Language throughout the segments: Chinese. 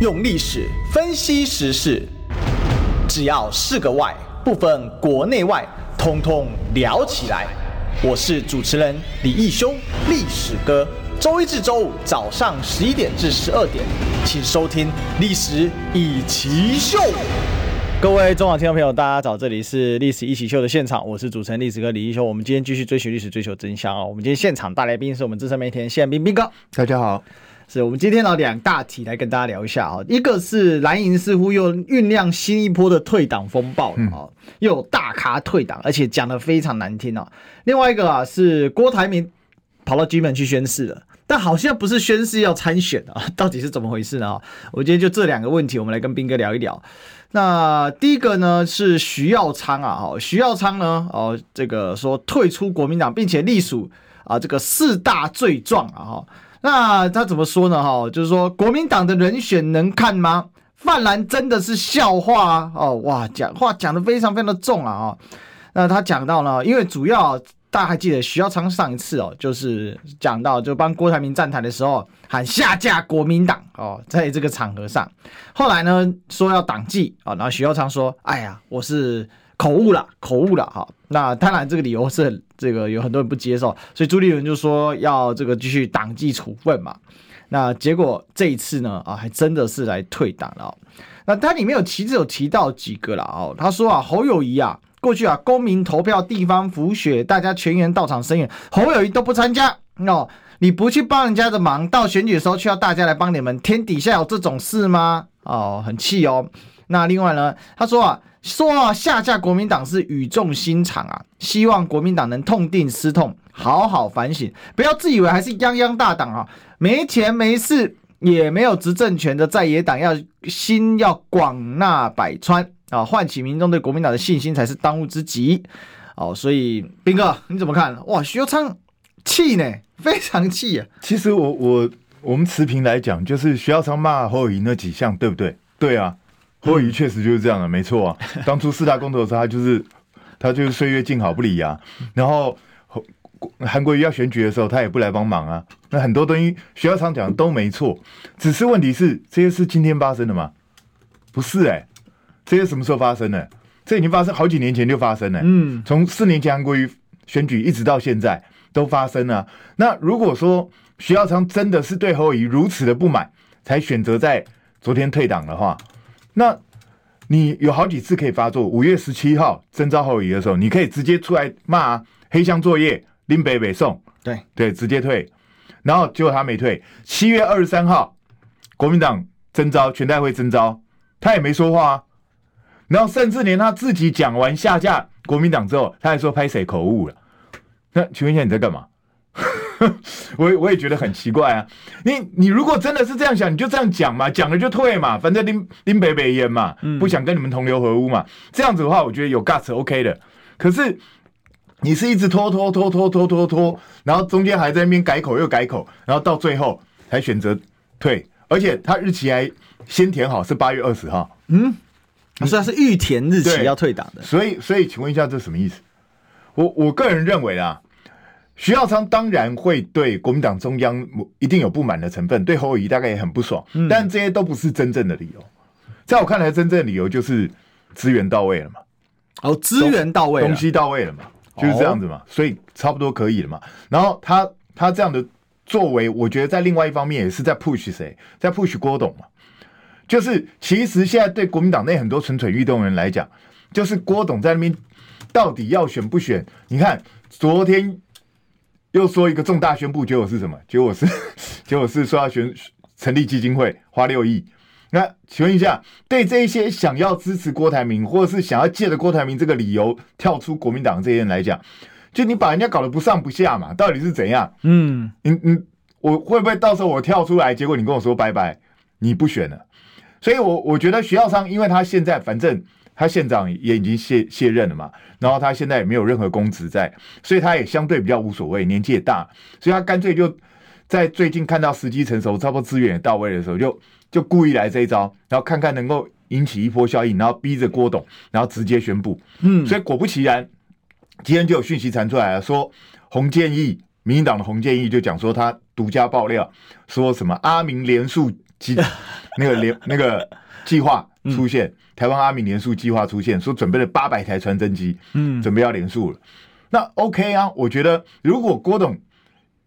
用历史分析时事，只要是个“外”，不分国内外，通通聊起来。我是主持人李义修，历史哥。周一至周五早上十一点至十二点，请收听《历史一奇秀》。各位中广听众朋友，大家早，这里是《历史一起秀》的现场，我是主持人历史哥李义修。我们今天继续追寻历史，追求真相啊！我们今天现场大来宾是我们资深媒体人谢斌斌哥，大家好。是我们今天呢两大题来跟大家聊一下啊，一个是蓝营似乎又酝酿新一波的退党风暴了啊，又有大咖退党，而且讲的非常难听啊。另外一个啊是郭台铭跑到金门去宣誓了，但好像不是宣誓要参选啊，到底是怎么回事呢？我今天就这两个问题，我们来跟斌哥聊一聊。那第一个呢是徐耀昌啊，哈，徐耀昌呢哦这个说退出国民党，并且隶属啊这个四大罪状啊哈。那他怎么说呢？哈，就是说国民党的人选能看吗？泛蓝真的是笑话啊！哦，哇，讲话讲得非常非常的重啊！哦，那他讲到呢，因为主要大家还记得徐耀昌上一次哦，就是讲到就帮郭台铭站台的时候喊下架国民党哦，在这个场合上，后来呢说要党纪啊，然后徐耀昌说：“哎呀，我是。”口误了，口误了哈。那当然，这个理由是这个有很多人不接受，所以朱立伦就说要这个继续党纪处分嘛。那结果这一次呢，啊，还真的是来退党了。那他里面有其实有提到几个了哦。他说啊，侯友谊啊，过去啊，公民投票、地方辅选，大家全员到场声援，侯友谊都不参加哦。你不去帮人家的忙，到选举的时候却要大家来帮你们，天底下有这种事吗？哦，很气哦。那另外呢，他说啊。说啊，下架国民党是语重心长啊，希望国民党能痛定思痛，好好反省，不要自以为还是泱泱大党啊，没钱没势也没有执政权的在野党，要心要广纳百川啊，唤起民众对国民党的信心才是当务之急哦。所以，斌哥你怎么看？哇，徐耀昌气呢，非常气啊。其实我我我们持平来讲，就是徐耀昌骂侯友宜那几项，对不对？对啊。侯友宜确实就是这样的，嗯、没错啊。当初四大公投的时候，他就是他就是岁月静好不理啊。然后韩国瑜要选举的时候，他也不来帮忙啊。那很多东西徐耀昌讲的都没错，只是问题是这些是今天发生的吗？不是哎、欸，这些什么时候发生的？这已经发生好几年前就发生了。嗯，从四年前韩国瑜选举一直到现在都发生了。那如果说徐耀昌真的是对侯友宜如此的不满，才选择在昨天退党的话。那，你有好几次可以发作。五月十七号征召后移的时候，你可以直接出来骂、啊、黑箱作业，林北北送，对对，直接退。然后结果他没退。七月二十三号，国民党征召全代会征召，他也没说话、啊。然后甚至连他自己讲完下架国民党之后，他还说拍谁口误了。那请问一下你在干嘛？我我也觉得很奇怪啊！你你如果真的是这样想，你就这样讲嘛，讲了就退嘛，反正林林北北烟嘛，不想跟你们同流合污嘛。这样子的话，我觉得有 guts OK 的。可是你是一直拖拖拖拖拖拖拖，然后中间还在那边改口又改口，然后到最后才选择退，而且他日期还先填好是八月二十号。嗯，所以他是预填日期要退党的。所以所以，请问一下，这什么意思？我我个人认为啊。徐耀昌当然会对国民党中央一定有不满的成分，对侯友谊大概也很不爽，嗯、但这些都不是真正的理由。在我看来，真正的理由就是资源到位了嘛。哦，资源到位，东西到位了嘛，就是这样子嘛，哦、所以差不多可以了嘛。然后他他这样的作为，我觉得在另外一方面也是在 push 谁，在 push 郭董嘛。就是其实现在对国民党内很多蠢蠢欲动的人来讲，就是郭董在那边到底要选不选？你看昨天。又说一个重大宣布，结果是什么？结果是，结果是说要选成立基金会，花六亿。那请问一下，对这些想要支持郭台铭，或者是想要借着郭台铭这个理由跳出国民党这些人来讲，就你把人家搞得不上不下嘛？到底是怎样？嗯，你你我会不会到时候我跳出来，结果你跟我说拜拜，你不选了？所以我我觉得徐耀昌，因为他现在反正。他县长也已经卸卸任了嘛，然后他现在也没有任何公职在，所以他也相对比较无所谓，年纪也大，所以他干脆就在最近看到时机成熟，差不多资源也到位的时候，就就故意来这一招，然后看看能够引起一波效应，然后逼着郭董，然后直接宣布。嗯，所以果不其然，今天就有讯息传出来了，说洪建义，民进党的洪建义就讲说他独家爆料，说什么阿明连署基 那个连那个计划出现，嗯、台湾阿米联署计划出现，说准备了八百台传真机，嗯，准备要联署了。那 OK 啊，我觉得如果郭董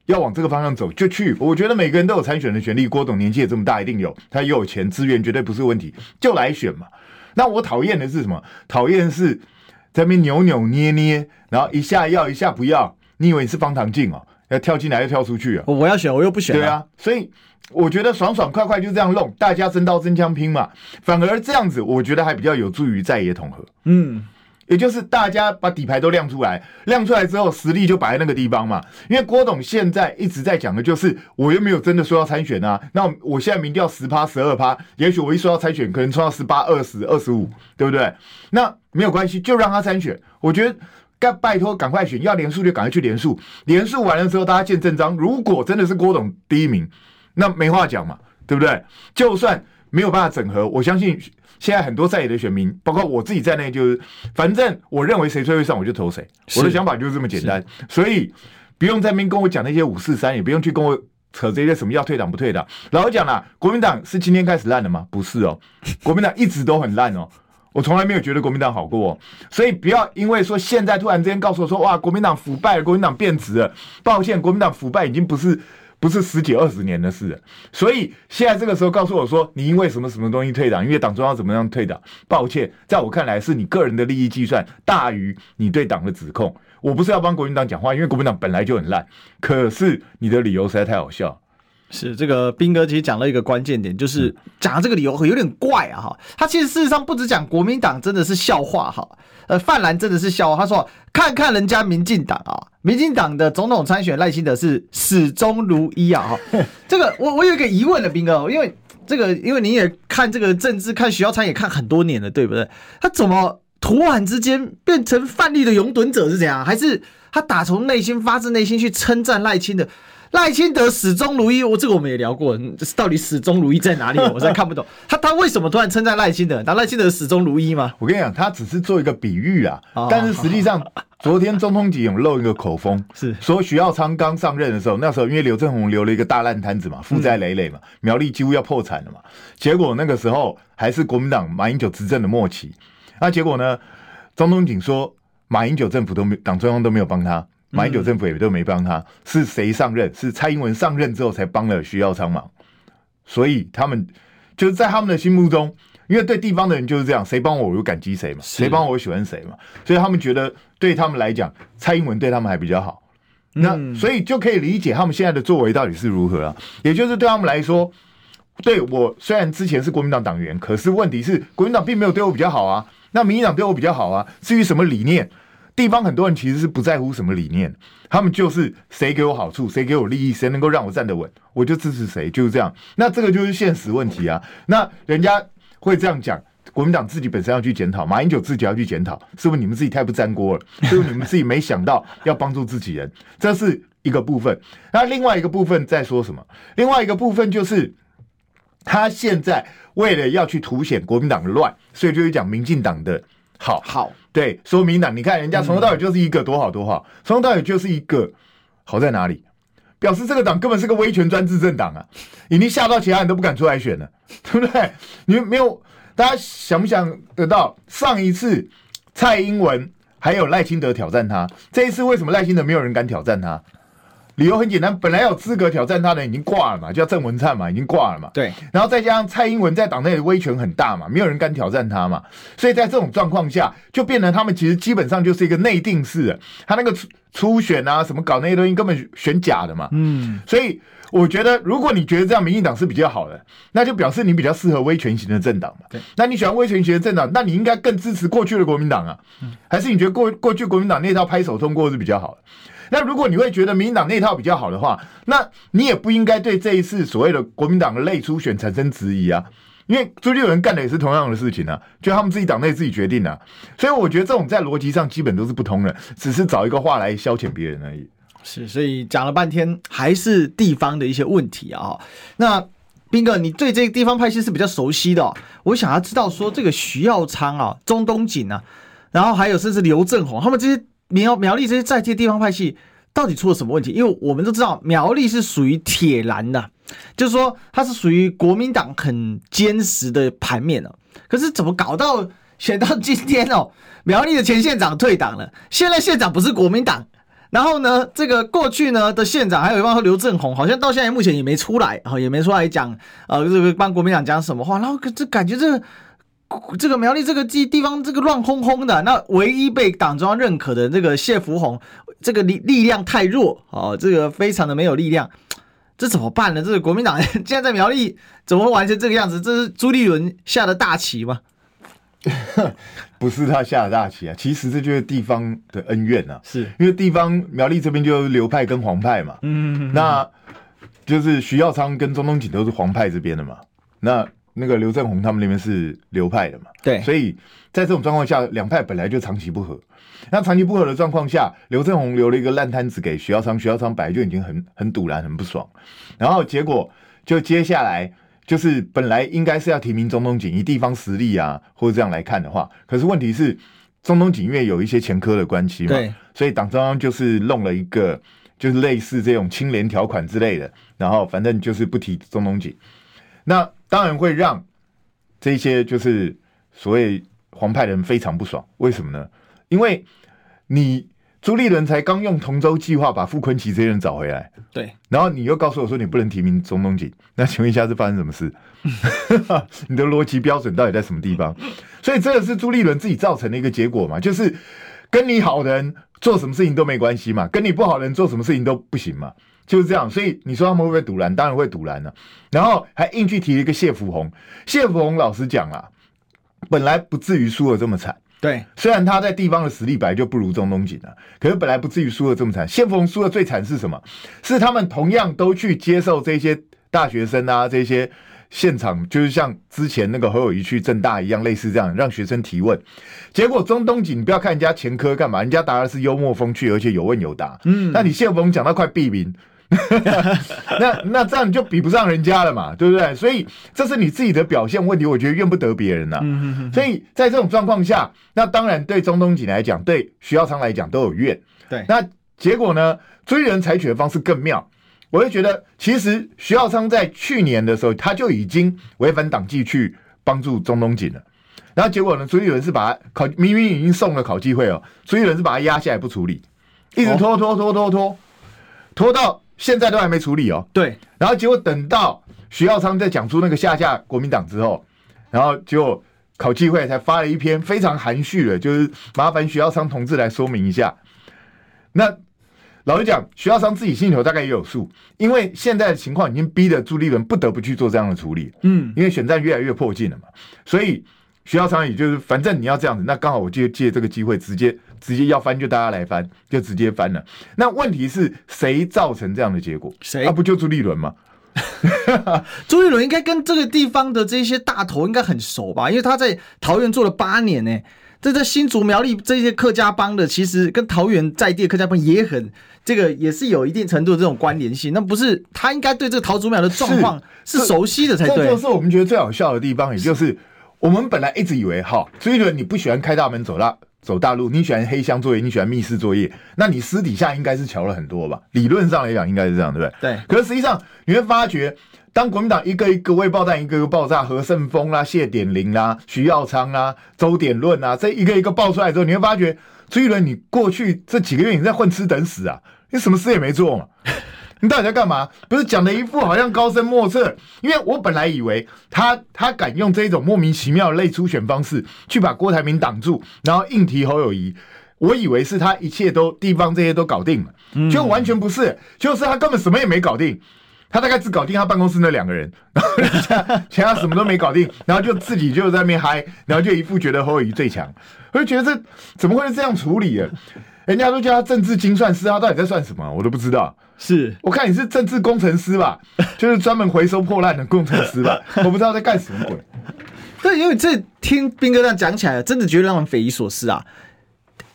要往这个方向走，就去。我觉得每个人都有参选的权利。郭董年纪也这么大，一定有，他也有钱资源，绝对不是问题，就来选嘛。那我讨厌的是什么？讨厌的是在那边扭扭捏捏，然后一下要一下不要。你以为你是方唐镜哦？要跳进来又跳出去啊？我要选，我又不选。对啊，所以我觉得爽爽快快就这样弄，大家真刀真枪拼嘛。反而这样子，我觉得还比较有助于在野统合。嗯。也就是大家把底牌都亮出来，亮出来之后，实力就摆在那个地方嘛。因为郭董现在一直在讲的就是，我又没有真的说要参选啊。那我现在民调十趴、十二趴，也许我一说要参选，可能冲到十八、二十、二十五，对不对？那没有关系，就让他参选。我觉得该拜托赶快选，要连署就赶快去连署。连署完了之后，大家见真章。如果真的是郭董第一名，那没话讲嘛，对不对？就算没有办法整合，我相信。现在很多在野的选民，包括我自己在内，就是反正我认为谁最会上，我就投谁。我的想法就是这么简单，所以不用在那边跟我讲那些五四三，也不用去跟我扯这些什么要退党不退党。老实讲啦，国民党是今天开始烂的吗？不是哦，国民党一直都很烂哦，我从来没有觉得国民党好过。所以不要因为说现在突然之间告诉我说，哇，国民党腐败，国民党变质了。抱歉，国民党腐败已经不是。不是十几二十年的事了，所以现在这个时候告诉我说，你因为什么什么东西退党，因为党中央怎么样退党？抱歉，在我看来是你个人的利益计算大于你对党的指控。我不是要帮国民党讲话，因为国民党本来就很烂，可是你的理由实在太好笑。是这个斌哥其实讲了一个关键点，就是讲的这个理由有点怪啊哈。他其实事实上不止讲国民党真的是笑话哈，呃，泛蓝真的是笑话。他说看看人家民进党啊，民进党的总统参选赖清德是始终如一啊哈。这个我我有一个疑问的斌哥，因为这个因为你也看这个政治看徐耀昌也看很多年了，对不对？他怎么突然之间变成范例的拥趸者是怎样？还是他打从内心发自内心去称赞赖清德？赖清德始终如一，我这个我们也聊过，到底始终如一在哪里？我实在看不懂。他他为什么突然称赞赖清德？那赖清德始终如一吗？我跟你讲，他只是做一个比喻啊。但是实际上，昨天中通锦有漏一个口风，是说徐耀昌刚上任的时候，那时候因为刘正宏留了一个大烂摊子嘛，负债累累嘛，苗栗几乎要破产了嘛。结果那个时候还是国民党马英九执政的末期，那结果呢？中通锦说马英九政府都没党中央都没有帮他。马英九政府也都没帮他，是谁上任？是蔡英文上任之后才帮了徐耀昌忙，所以他们就是在他们的心目中，因为对地方的人就是这样，谁帮我我就感激谁嘛，谁帮我我喜欢谁嘛，所以他们觉得对他们来讲，蔡英文对他们还比较好，那所以就可以理解他们现在的作为到底是如何啊，也就是对他们来说，对我虽然之前是国民党党员，可是问题是国民党并没有对我比较好啊，那民进党对我比较好啊，至于什么理念？地方很多人其实是不在乎什么理念，他们就是谁给我好处，谁给我利益，谁能够让我站得稳，我就支持谁，就是这样。那这个就是现实问题啊。那人家会这样讲，国民党自己本身要去检讨，马英九自己要去检讨，是不是你们自己太不沾锅了？是不是你们自己没想到要帮助自己人？这是一个部分。那另外一个部分在说什么？另外一个部分就是他现在为了要去凸显国民党的乱，所以就会讲民进党的。好好，对，说明党，你看人家从头到尾就是一个多好多好，从头到尾就是一个好在哪里？表示这个党根本是个威权专制政党啊，已经吓到其他人都不敢出来选了，对不对？你们没有，大家想不想得到上一次蔡英文还有赖清德挑战他，这一次为什么赖清德没有人敢挑战他？理由很简单，本来有资格挑战他的人已经挂了嘛，叫郑文灿嘛，已经挂了嘛。对，然后再加上蔡英文在党内的威权很大嘛，没有人敢挑战他嘛，所以在这种状况下，就变成他们其实基本上就是一个内定式的，他那个初初选啊，什么搞那些东西根本选假的嘛。嗯，所以我觉得，如果你觉得这样民进党是比较好的，那就表示你比较适合威权型的政党嘛。对，那你喜欢威权型的政党，那你应该更支持过去的国民党啊，还是你觉得过过去国民党那套拍手通过是比较好的？那如果你会觉得民进党那套比较好的话，那你也不应该对这一次所谓的国民党的类初选产生质疑啊，因为朱立伦干的也是同样的事情啊，就他们自己党内自己决定啊，所以我觉得这种在逻辑上基本都是不通的，只是找一个话来消遣别人而已。是，所以讲了半天还是地方的一些问题啊。那斌哥，你对这个地方派系是比较熟悉的，我想要知道说这个徐耀昌啊、钟东锦啊，然后还有甚至刘政鸿他们这些。苗苗栗这些在地地方派系到底出了什么问题？因为我们都知道苗栗是属于铁蓝的，就是说他是属于国民党很坚实的盘面哦。可是怎么搞到选到今天哦，苗栗的前县长退党了，现在县长不是国民党，然后呢，这个过去呢的县长还有一帮刘政鸿，好像到现在目前也没出来，也没出来讲，呃，这个帮国民党讲什么话，然后这感觉这。这个苗栗这个地地方，这个乱哄哄的。那唯一被党中央认可的这个谢福洪，这个力力量太弱哦，这个非常的没有力量，这怎么办呢？这个国民党现在在苗栗怎么会玩成这个样子？这是朱立伦下的大棋吗？不是他下的大棋啊，其实这就是地方的恩怨啊。是因为地方苗栗这边就流派跟黄派嘛，嗯，那就是徐耀昌跟钟东锦都是黄派这边的嘛，那。那个刘振宏他们那边是流派的嘛？对，所以在这种状况下，两派本来就长期不和。那长期不和的状况下，刘振宏留了一个烂摊子给徐耀昌，徐耀昌本来就已经很很堵然、很不爽。然后结果就接下来就是本来应该是要提名中东锦，以地方实力啊或者这样来看的话，可是问题是中东锦因为有一些前科的关系嘛，对，所以党中央就是弄了一个就是类似这种清廉条款之类的，然后反正就是不提中东锦。那当然会让这些就是所谓黄派的人非常不爽，为什么呢？因为你朱立伦才刚用同舟计划把傅昆萁这些人找回来，对，然后你又告诉我说你不能提名钟东锦，那请问一下是发生什么事？你的逻辑标准到底在什么地方？所以这个是朱立伦自己造成的一个结果嘛，就是跟你好的人做什么事情都没关系嘛，跟你不好的人做什么事情都不行嘛。就是这样，所以你说他们会不会堵拦？当然会堵拦了。然后还硬去提了一个谢福洪。谢福洪老实讲啊，本来不至于输的这么惨。对，虽然他在地方的实力本来就不如中东锦了，可是本来不至于输的这么惨。谢福洪输得最惨是什么？是他们同样都去接受这些大学生啊，这些现场，就是像之前那个侯友谊去正大一样，类似这样让学生提问。结果中东锦，你不要看人家前科干嘛，人家答的是幽默风趣，而且有问有答。嗯，那你谢福洪讲到快毙命。那那这样你就比不上人家了嘛，对不对？所以这是你自己的表现问题，我觉得怨不得别人呐、啊。所以在这种状况下，那当然对中东锦来讲，对徐耀昌来讲都有怨。对，那结果呢？追人采取的方式更妙。我就觉得，其实徐耀昌在去年的时候，他就已经违反党纪去帮助中东锦了。然后结果呢？朱立伦是把他考明明已经送了考纪会哦，朱立伦是把他压下来不处理，一直拖拖拖拖拖拖到。现在都还没处理哦，对，然后结果等到徐耀昌在讲出那个下架国民党之后，然后就考纪会才发了一篇非常含蓄的，就是麻烦徐耀昌同志来说明一下。那老实讲，徐耀昌自己心里头大概也有数，因为现在的情况已经逼得朱立伦不得不去做这样的处理，嗯，因为选战越来越迫近了嘛，所以。徐耀昌也就是，反正你要这样子，那刚好我就借这个机会，直接直接要翻就大家来翻，就直接翻了。那问题是谁造成这样的结果？谁？啊，不就朱立伦吗？朱立伦应该跟这个地方的这些大头应该很熟吧？因为他在桃园做了八年呢。这在新竹苗栗这些客家帮的，其实跟桃园在地的客家帮也很这个也是有一定程度的这种关联性。那不是他应该对这个桃竹苗的状况是熟悉的才对。这就是我们觉得最好笑的地方，也就是。我们本来一直以为，哈，朱立伦你不喜欢开大门走大走大路，你喜欢黑箱作业，你喜欢密室作业，那你私底下应该是瞧了很多吧？理论上来讲，应该是这样，对不对？对。可是实际上，你会发觉，当国民党一个一个未爆弹，一个一个爆炸，何胜峰啦、谢点玲啦、徐耀昌啦、周点论啊，这一个一个爆出来之后，你会发觉，朱一伦你过去这几个月你在混吃等死啊，你什么事也没做嘛。你到底在干嘛？不是讲的一副好像高深莫测，因为我本来以为他他敢用这种莫名其妙的类初选方式去把郭台铭挡住，然后硬提侯友宜，我以为是他一切都地方这些都搞定了，就完全不是，就是他根本什么也没搞定，他大概只搞定他办公室那两个人，然后其他其他什么都没搞定，然后就自己就在那边嗨，然后就一副觉得侯友宜最强，我就觉得这怎么会是这样处理的？人家都叫他政治精算师，他到底在算什么？我都不知道。是我看你是政治工程师吧，就是专门回收破烂的工程师吧，我不知道在干什么鬼。对，因为这听斌哥这样讲起来，真的觉得让人匪夷所思啊！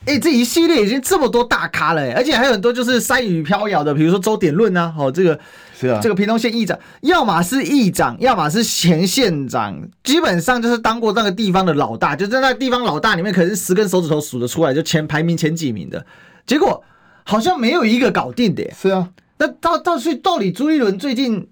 哎、欸，这一系列已经这么多大咖了，而且还有很多就是山雨飘摇的，比如说周点论啊，哦，这个是啊，这个屏东县议长，要么是议长，要么是前县长，基本上就是当过那个地方的老大，就在那个地方老大里面，可能是十根手指头数得出来，就前排名前几名的，结果。好像没有一个搞定的耶。是啊，那到到所以到底朱一伦最近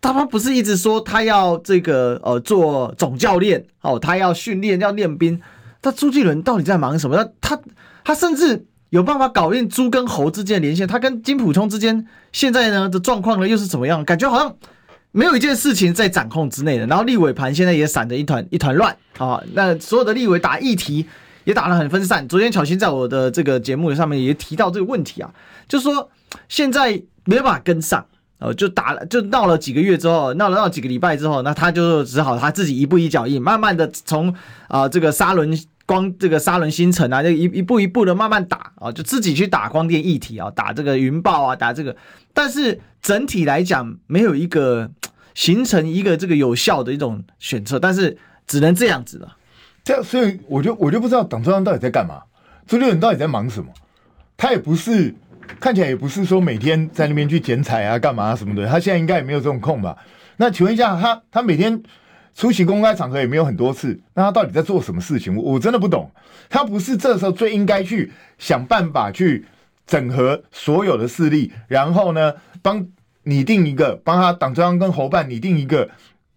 他他不是一直说他要这个呃做总教练哦，他要训练要练兵。他朱继伦到底在忙什么？他他他甚至有办法搞定猪跟猴之间的连线，他跟金普聪之间现在呢的状况呢又是怎么样？感觉好像没有一件事情在掌控之内的。然后立委盘现在也散得一团一团乱啊！那所有的立委打议题也打得很分散。昨天巧芯在我的这个节目上面也提到这个问题啊，就说现在没办法跟上。哦，就打了，就闹了几个月之后，闹了闹几个礼拜之后，那他就只好他自己一步一脚印，慢慢的从啊、这个沙仑光这个沙仑新城啊，就一一步一步的慢慢打啊，就自己去打光电一体啊，打这个云豹啊，打这个，但是整体来讲没有一个形成一个这个有效的一种选择，但是只能这样子了。这样，所以我就我就不知道党中央到底在干嘛，朱立伦到底在忙什么？他也不是。看起来也不是说每天在那边去剪彩啊、干嘛什么的，他现在应该也没有这种空吧？那请问一下，他他每天出席公开场合也没有很多次，那他到底在做什么事情？我我真的不懂。他不是这时候最应该去想办法去整合所有的势力，然后呢，帮拟定一个帮他党中央跟侯办拟定一个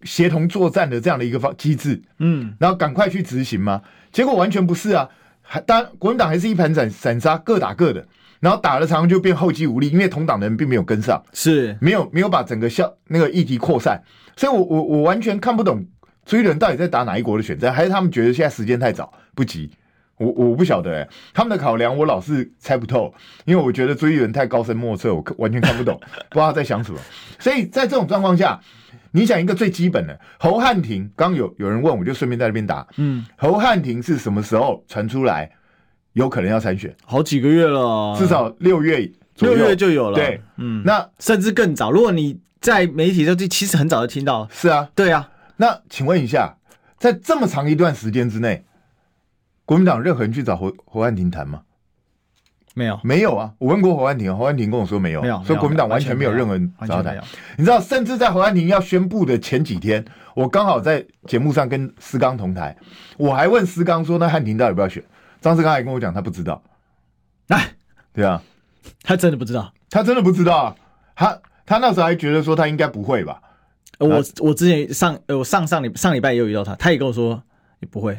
协同作战的这样的一个方机制，嗯，然后赶快去执行吗？结果完全不是啊！还当然国民党还是一盘散散沙，各打各的。然后打了常常就变后继无力，因为同党的人并没有跟上，是没有没有把整个效那个议题扩散，所以我我我完全看不懂朱立伦到底在打哪一国的选战，还是他们觉得现在时间太早不急？我我不晓得哎、欸，他们的考量我老是猜不透，因为我觉得朱立伦太高深莫测，我完全看不懂，不知道他在想什么。所以在这种状况下，你想一个最基本的侯汉廷，刚有有人问，我就顺便在那边答，嗯，侯汉廷是什么时候传出来？有可能要参选，好几个月了，至少六月左右，六月就有了。对，嗯，那甚至更早。如果你在媒体上，就其实很早就听到。是啊，对啊。那请问一下，在这么长一段时间之内，国民党任何人去找侯侯汉廷谈吗？没有，没有啊。我问过侯汉廷，侯汉廷跟我说没有，没有。所以国民党完全没有任何人找他谈。你知道，甚至在侯汉廷要宣布的前几天，我刚好在节目上跟思刚同台，我还问思刚说：“那汉廷到底要不要选？”张志刚还跟我讲，他不知道。哎，对啊，他真的不知道，他真的不知道啊。他他那时候还觉得说他应该不会吧。我我之前上呃我上上礼上礼拜也有遇到他，他也跟我说也不会。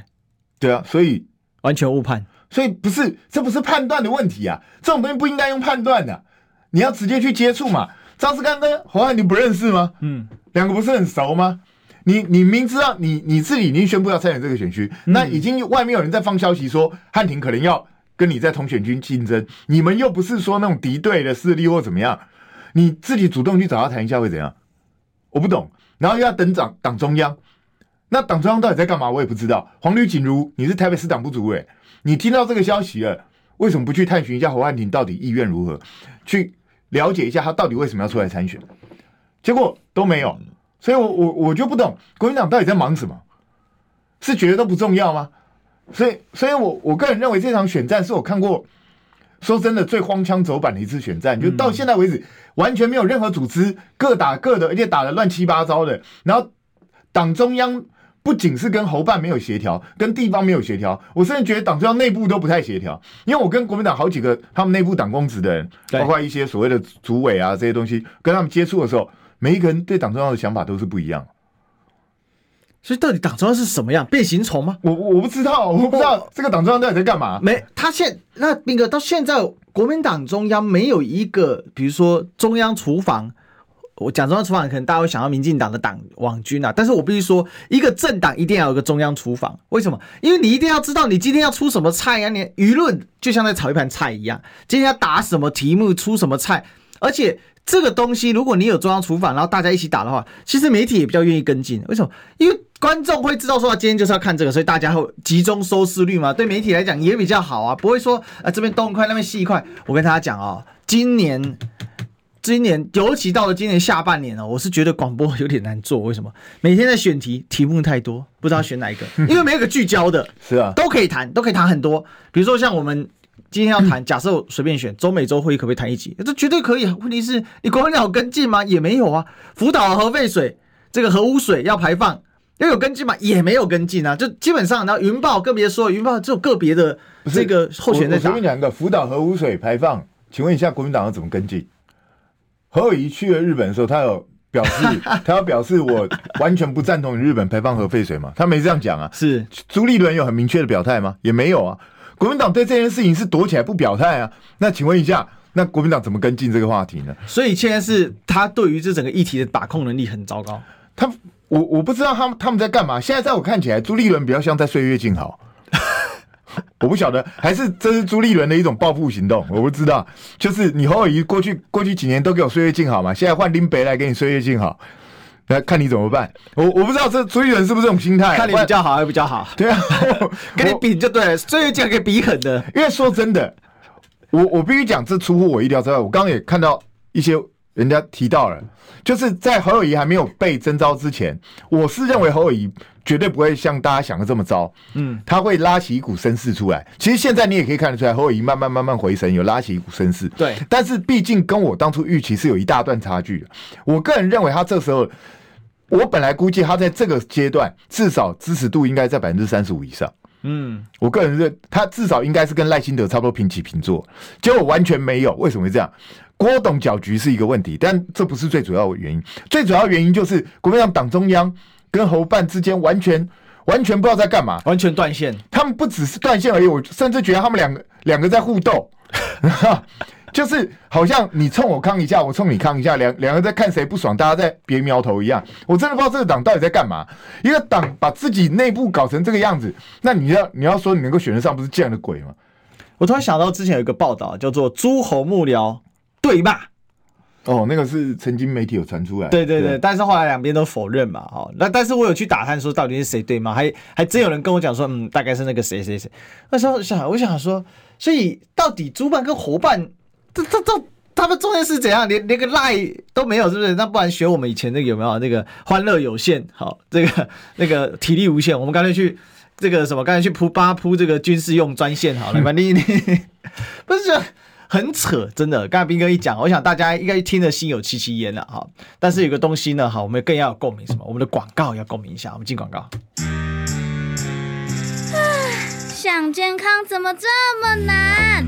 对啊，所以完全误判。所以不是，这不是判断的问题啊，这种东西不应该用判断的，你要直接去接触嘛。张志刚跟侯汉廷不认识吗？嗯，两个不是很熟吗？你你明知道你你自己已经宣布要参选这个选区，那已经外面有人在放消息说汉庭可能要跟你在同选区竞争，你们又不是说那种敌对的势力或怎么样，你自己主动去找他谈一下会怎样？我不懂，然后又要等党党中央，那党中央到底在干嘛？我也不知道。黄吕锦如，你是台北市党部主委，你听到这个消息了，为什么不去探寻一下侯汉廷到底意愿如何，去了解一下他到底为什么要出来参选？结果都没有。所以我，我我我就不懂国民党到底在忙什么？是觉得都不重要吗？所以，所以我我个人认为这场选战是我看过说真的最荒腔走板的一次选战，就到现在为止完全没有任何组织，各打各的，而且打得乱七八糟的。然后党中央不仅是跟侯办没有协调，跟地方没有协调，我甚至觉得党中央内部都不太协调。因为我跟国民党好几个他们内部党公职的人，包括一些所谓的主委啊这些东西，跟他们接触的时候。每一个人对党中央的想法都是不一样，所以到底党中央是什么样？变形虫吗？我我不知道，我不知道这个党中央到底在干嘛。没，他现那斌哥到现在，国民党中央没有一个，比如说中央厨房，我讲中央厨房，可能大家会想到民进党的党网军啊。但是我必须说，一个政党一定要有个中央厨房，为什么？因为你一定要知道你今天要出什么菜呀、啊，你舆论就像在炒一盘菜一样，今天要打什么题目，出什么菜，而且。这个东西，如果你有中央厨房，然后大家一起打的话，其实媒体也比较愿意跟进。为什么？因为观众会知道说，今天就是要看这个，所以大家会集中收视率嘛。对媒体来讲也比较好啊，不会说啊这边东一块那边西一块。我跟大家讲哦，今年今年尤其到了今年下半年哦，我是觉得广播有点难做。为什么？每天在选题，题目太多，不知道选哪一个，因为没有个聚焦的，是啊，都可以谈，都可以谈很多。比如说像我们。今天要谈，假设我随便选中美洲会议，可不可以谈一集？这绝对可以。问题是你国民党有跟进吗？也没有啊。福岛核废水，这个核污水要排放，要有跟进吗？也没有跟进啊。就基本上，然后云豹更别说，云豹只有个别的这个候选人在讲。我随便讲一个福岛核污水排放，请问一下国民党要怎么跟进？侯友宜去了日本的时候，他有表示 他要表示我完全不赞同日本排放核废水嘛？他没这样讲啊。是朱立伦有很明确的表态吗？也没有啊。国民党对这件事情是躲起来不表态啊。那请问一下，那国民党怎么跟进这个话题呢？所以现在是他对于这整个议题的把控能力很糟糕。他我我不知道他们他们在干嘛。现在在我看起来，朱立伦比较像在岁月静好。我不晓得，还是这是朱立伦的一种报复行动，我不知道。就是你侯友谊过去过去几年都给我岁月静好嘛，现在换林北来给你岁月静好，那看你怎么办。我我不知道这朱立伦是不是这种心态，看你比较好还是比较好？对啊，跟你比就对了，岁月静可以比狠的。因为说真的，我我必须讲，这出乎我意料之外。我刚刚也看到一些。人家提到了，就是在侯友谊还没有被征召之前，我是认为侯友谊绝对不会像大家想的这么糟。嗯，他会拉起一股声势出来。其实现在你也可以看得出来，侯友谊慢慢慢慢回神，有拉起一股声势。对，但是毕竟跟我当初预期是有一大段差距的。我个人认为他这时候，我本来估计他在这个阶段至少支持度应该在百分之三十五以上。嗯，我个人认他至少应该是跟赖清德差不多平起平坐，结果完全没有。为什么会这样？郭董搅局是一个问题，但这不是最主要的原因。最主要原因就是国民党党中央跟侯办之间完全完全不知道在干嘛，完全断线。他们不只是断线而已，我甚至觉得他们两个两个在互斗，就是好像你冲我抗一下，我冲你抗一下，两两个在看谁不爽，大家在别苗头一样。我真的不知道这个党到底在干嘛。一个党把自己内部搞成这个样子，那你要你要说你能够选得上，不是这样的鬼吗？我突然想到之前有一个报道叫做诸侯幕僚。对骂？哦，那个是曾经媒体有传出来，对对对，对但是后来两边都否认嘛，哦，那但是我有去打探说到底是谁对吗？还还真有人跟我讲说，嗯，大概是那个谁谁谁。那时候想，我想说，所以到底朱办跟侯办，这这这他们中间是怎样？连连个赖都没有，是不是？那不然学我们以前那个有没有那个欢乐有限？好，这个那个体力无限，我们干脆去这个什么？干脆去铺八铺这个军事用专线好了，反正你你 不是。很扯，真的。刚才彬哥一讲，我想大家应该听得心有戚戚焉了哈。但是有个东西呢，哈，我们更要共鸣，什么？我们的广告要共鸣一下。我们进广告。想健康怎么这么难？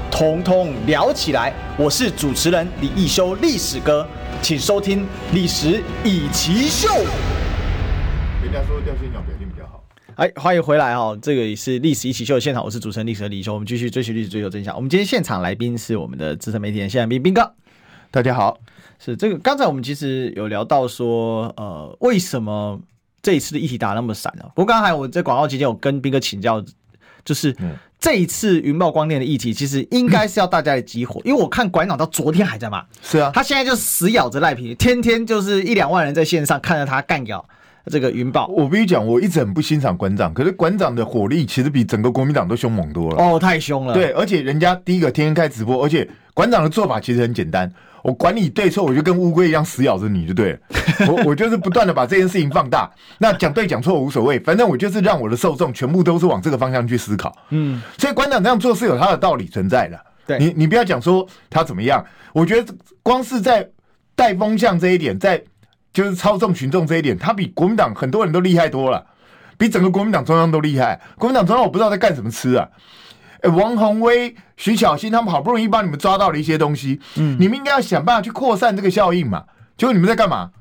统统聊起来。我是主持人李一修，历史哥，请收听《历史易起 SHOW》。人家说掉线鸟表现比较好。哎，欢迎回来哦！这个也是历史一起 SHOW 的现场，我是主持人历史的李修。我们继续追寻历史，追求真相。我们今天现场来宾是我们的资深媒体人谢展彬彬哥。大家好，是这个。刚才我们其实有聊到说，呃，为什么这一次的议题打那么散呢？不过刚才我在广告期间，我跟彬哥请教，就是这一次云豹光电的议题，其实应该是要大家来集火，因为我看馆长到昨天还在骂。是啊，他现在就死咬着赖皮，天天就是一两万人在线上看着他干掉。这个云豹，我必须讲，我一直很不欣赏馆长，可是馆长的火力其实比整个国民党都凶猛多了。哦，太凶了。对，而且人家第一个天天开直播，而且馆长的做法其实很简单，我管你对错，我就跟乌龟一样死咬着你就对了。我我就是不断的把这件事情放大，那讲对讲错无所谓，反正我就是让我的受众全部都是往这个方向去思考。嗯，所以馆长这样做是有他的道理存在的。对，你你不要讲说他怎么样，我觉得光是在带风向这一点，在。就是操纵群众这一点，他比国民党很多人都厉害多了，比整个国民党中央都厉害。国民党中央我不知道在干什么吃啊！哎，王宏威、徐小新他们好不容易帮你们抓到了一些东西，嗯，你们应该要想办法去扩散这个效应嘛。结果你们在干嘛？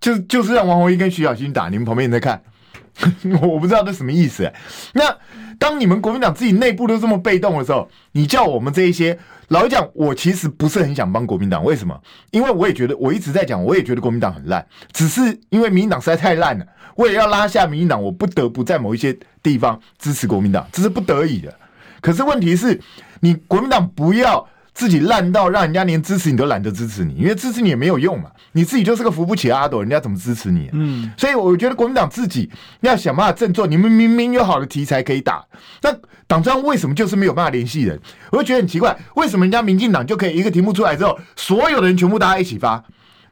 就就是让王宏威跟徐小新打，你们旁边人在看，我不知道这什么意思。那当你们国民党自己内部都这么被动的时候，你叫我们这一些。老实讲，我其实不是很想帮国民党，为什么？因为我也觉得，我一直在讲，我也觉得国民党很烂，只是因为民进党实在太烂了，为了要拉下民进党，我不得不在某一些地方支持国民党，这是不得已的。可是问题是，你国民党不要。自己烂到让人家连支持你都懒得支持你，因为支持你也没有用嘛，你自己就是个扶不起的阿斗，人家怎么支持你啊？嗯，所以我觉得国民党自己要想办法振作。你们明明有好的题材可以打，那党中央为什么就是没有办法联系人？我就觉得很奇怪，为什么人家民进党就可以一个题目出来之后，所有的人全部大家一起发，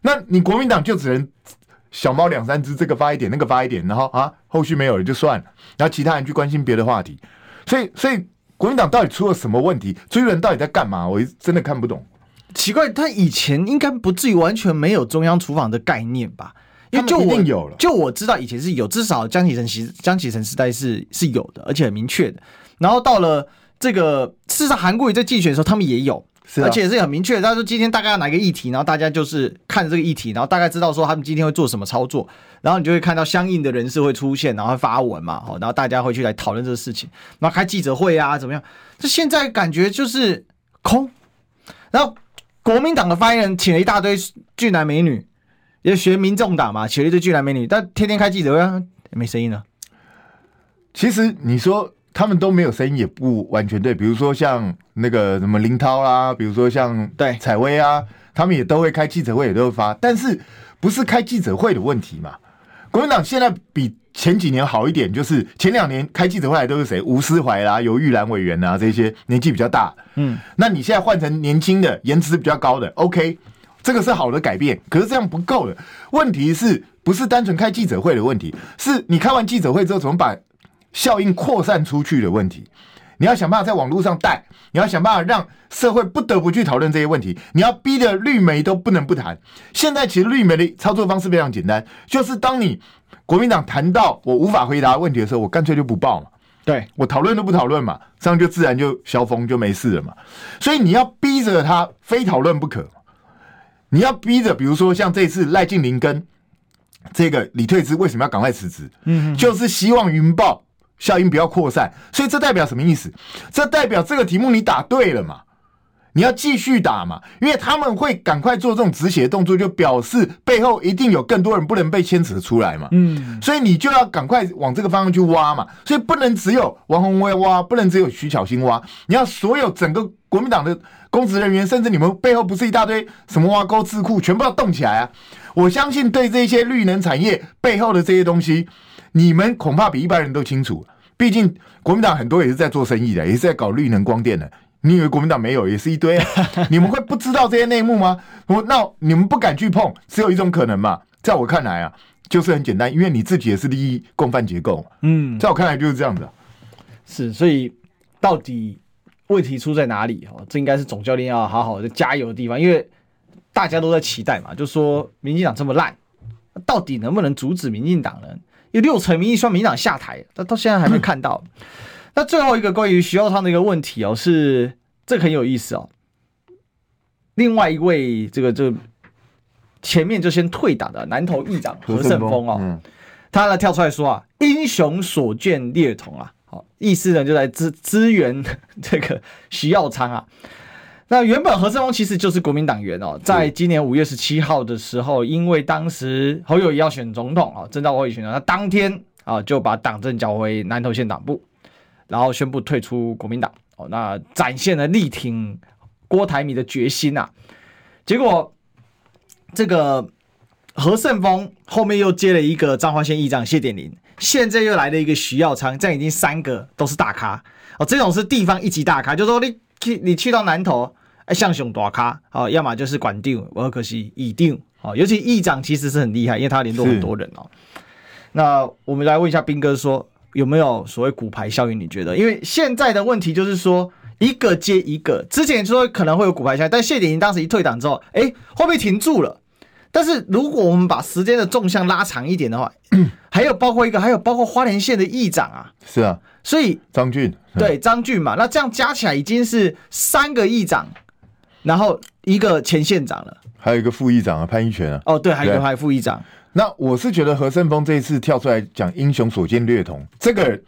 那你国民党就只能小猫两三只，这个发一点，那个发一点，然后啊，后续没有了就算了，然后其他人去关心别的话题。所以，所以国民党到底出了什么问题？追人到底在干嘛？我真的看不懂。奇怪，他以前应该不至于完全没有中央厨房的概念吧？因为就我一定有了，就我知道以前是有，至少江启臣时江启臣时代是是有的，而且很明确的。然后到了这个，事实上韩国瑜在竞选的时候，他们也有，是啊、而且是很明确。他说今天大概要哪个议题，然后大家就是看这个议题，然后大概知道说他们今天会做什么操作，然后你就会看到相应的人士会出现，然后会发文嘛，然后大家会去来讨论这个事情，然后开记者会啊，怎么样？这现在感觉就是空，然后。国民党的发言人请了一大堆俊男美女，也学民众党嘛，请了一堆俊男美女，但天天开记者会，啊，没声音了。其实你说他们都没有声音，也不完全对。比如说像那个什么林涛啦，比如说像对采薇啊，他们也都会开记者会，也都会发，但是不是开记者会的问题嘛？国民党现在比前几年好一点，就是前两年开记者会来都是谁？吴思怀啦、游玉兰委员啊，这些年纪比较大。嗯，那你现在换成年轻的、颜值比较高的，OK，这个是好的改变。可是这样不够的，问题是不是单纯开记者会的问题？是你开完记者会之后，怎么把效应扩散出去的问题？你要想办法在网络上带，你要想办法让社会不得不去讨论这些问题。你要逼得绿媒都不能不谈。现在其实绿媒的操作方式非常简单，就是当你国民党谈到我无法回答问题的时候，我干脆就不报嘛。对，我讨论都不讨论嘛，这样就自然就消风就没事了嘛。所以你要逼着他非讨论不可。你要逼着，比如说像这次赖静玲跟这个李退之为什么要赶快辞职？嗯，就是希望云豹。效应不要扩散，所以这代表什么意思？这代表这个题目你打对了嘛？你要继续打嘛？因为他们会赶快做这种止血动作，就表示背后一定有更多人不能被牵扯出来嘛。嗯，所以你就要赶快往这个方向去挖嘛。所以不能只有王宏威挖，不能只有徐巧芯挖，你要所有整个国民党的公职人员，甚至你们背后不是一大堆什么挖沟智库，全部要动起来啊！我相信对这些绿能产业背后的这些东西。你们恐怕比一般人都清楚，毕竟国民党很多也是在做生意的，也是在搞绿能光电的。你以为国民党没有，也是一堆啊？你们会不知道这些内幕吗？我那你们不敢去碰，只有一种可能嘛。在我看来啊，就是很简单，因为你自己也是利益共犯结构。嗯，在我看来就是这样子。是，所以到底问题出在哪里？哦，这应该是总教练要好好的加油的地方，因为大家都在期待嘛，就说民进党这么烂，到底能不能阻止民进党呢？有六成民意希望民进党下台，但到现在还没看到。那最后一个关于徐耀昌的一个问题哦，是这个很有意思哦。另外一位这个这个前面就先退党的南投议长何胜峰哦，他呢跳出来说啊，英雄所见略同啊，好意思呢就在支支援这个徐耀昌啊。那原本何胜峰其实就是国民党员哦，在今年五月十七号的时候，因为当时侯友谊要选总统啊，征召侯友宜选总统，他当天啊就把党政交回南投县党部，然后宣布退出国民党哦，那展现了力挺郭台铭的决心呐。结果这个何胜峰后面又接了一个彰化县议长谢点林，现在又来了一个徐耀昌，这样已经三个都是大咖哦，这种是地方一级大咖，就是说你去你去到南投。哎，像熊大咖，哦，要么就是管定，我很可惜已定，哦，尤其议长其实是很厉害，因为他联络很多人哦。那我们来问一下兵哥说，有没有所谓骨牌效应？你觉得？因为现在的问题就是说一个接一个，之前说可能会有骨牌效应，但谢点英当时一退党之后，哎，会不会停住了？但是如果我们把时间的纵向拉长一点的话，还有包括一个，还有包括花莲县的议长啊，是啊，所以张俊对张俊嘛，那这样加起来已经是三个议长。然后一个前县长了，还有一个副议长啊，潘一权啊。哦，对，还有一个还有副议长。那我是觉得何胜峰这一次跳出来讲英雄所见略同，这个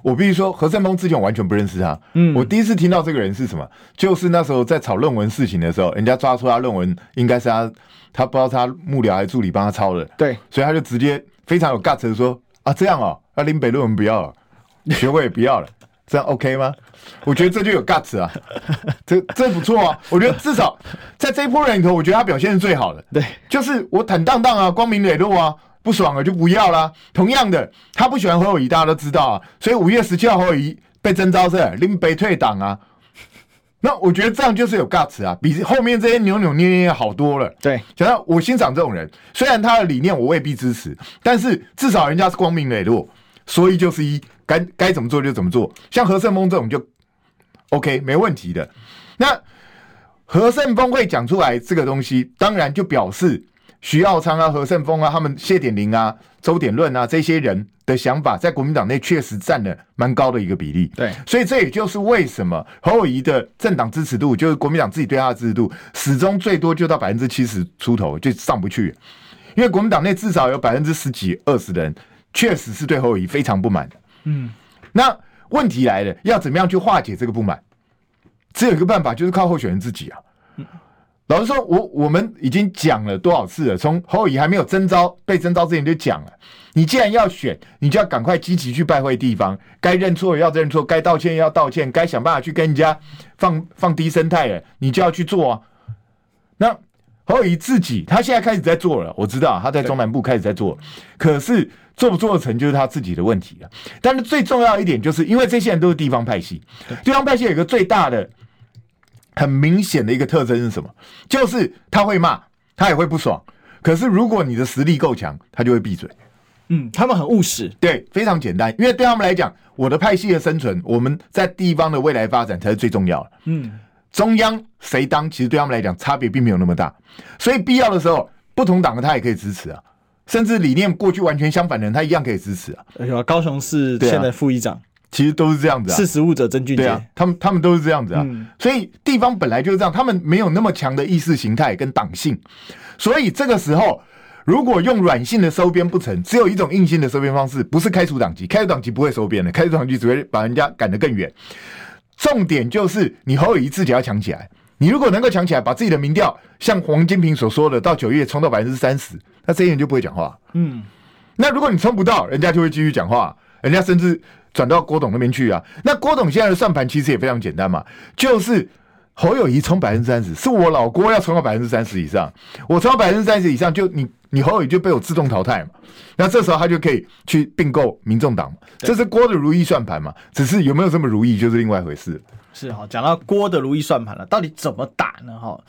我必须说，何胜峰之前我完全不认识他。嗯，我第一次听到这个人是什么，就是那时候在炒论文事情的时候，人家抓出他论文应该是他，他不知道他幕僚还是助理帮他抄的。对，所以他就直接非常有 guts 的说啊，这样哦，那林北论文不要了，学位也不要了。这样 OK 吗？我觉得这就有 guts 啊，这这不错啊。我觉得至少在这一波人里头，我觉得他表现是最好的。对，就是我坦荡荡啊，光明磊落啊，不爽了就不要啦。同样的，他不喜欢侯友谊，大家都知道啊。所以五月十七号侯友谊被征召是林北退党啊，那我觉得这样就是有 guts 啊，比后面这些扭扭捏捏好多了。对，想到我欣赏这种人，虽然他的理念我未必支持，但是至少人家是光明磊落，说一就是一，该该怎么做就怎么做。像何胜峰这种就 OK 没问题的。那何胜峰会讲出来这个东西，当然就表示。徐耀昌啊，何胜峰啊，他们谢点林啊，周点论啊，这些人的想法在国民党内确实占了蛮高的一个比例。对，所以这也就是为什么侯友谊的政党支持度，就是国民党自己对他的支持度，始终最多就到百分之七十出头，就上不去。因为国民党内至少有百分之十几、二十的人，确实是对侯友宜非常不满的。嗯，那问题来了，要怎么样去化解这个不满？只有一个办法，就是靠候选人自己啊。嗯老实说，我我们已经讲了多少次了？从侯友宜还没有征召被征召之前就讲了，你既然要选，你就要赶快积极去拜会地方，该认错要认错，该道歉要道歉，该想办法去跟人家放放低生态了，你就要去做啊。那侯友宜自己，他现在开始在做了，我知道他在中南部开始在做，可是做不做得成就是他自己的问题了。但是最重要一点，就是因为这些人都是地方派系，地方派系有一个最大的。很明显的一个特征是什么？就是他会骂，他也会不爽。可是如果你的实力够强，他就会闭嘴。嗯，他们很务实，对，非常简单。因为对他们来讲，我的派系的生存，我们在地方的未来发展才是最重要的。嗯，中央谁当，其实对他们来讲差别并没有那么大。所以必要的时候，不同党的他也可以支持啊，甚至理念过去完全相反的人，他一样可以支持啊。而且高雄市现在副议长。其实都是这样子啊，识时务者曾俊杰，他们他们都是这样子啊，嗯、所以地方本来就是这样，他们没有那么强的意识形态跟党性，所以这个时候如果用软性的收编不成，只有一种硬性的收编方式，不是开除党籍，开除党籍不会收编的，开除党籍只会把人家赶得更远。重点就是你侯友宜自己要强起来，你如果能够强起来，把自己的民调像黄金平所说的，到九月冲到百分之三十，那这些人就不会讲话。嗯，那如果你冲不到，人家就会继续讲话，人家甚至。转到郭董那边去啊？那郭董现在的算盘其实也非常简单嘛，就是侯友谊冲百分之三十，是我老郭要冲到百分之三十以上，我冲到百分之三十以上，就你你侯友宜就被我自动淘汰嘛。那这时候他就可以去并购民众党，这是郭的如意算盘嘛。只是有没有这么如意，就是另外一回事。是哈，讲到郭的如意算盘了，到底怎么打呢？哈，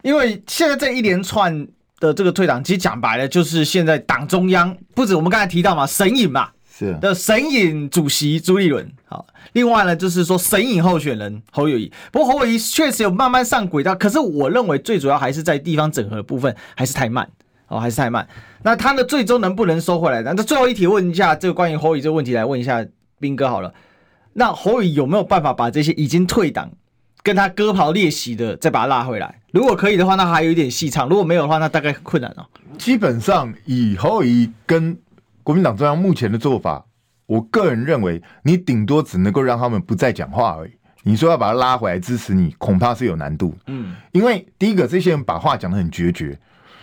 因为现在这一连串的这个退党，其实讲白了就是现在党中央不止我们刚才提到嘛，神隐嘛。是的，神隐主席朱立伦，好，另外呢，就是说神隐候选人侯友谊。不过侯友谊确实有慢慢上轨道，可是我认为最主要还是在地方整合的部分还是太慢，哦，还是太慢。那他的最终能不能收回来？那最后一题问一下，这个关于侯友宜这个问题来问一下斌哥好了。那侯友宜有没有办法把这些已经退党、跟他割袍裂席的再把他拉回来？如果可以的话，那还有一点戏唱；如果没有的话，那大概很困难哦。基本上以侯友谊跟国民党中央目前的做法，我个人认为，你顶多只能够让他们不再讲话而已。你说要把他拉回来支持你，恐怕是有难度。嗯，因为第一个，这些人把话讲的很决绝；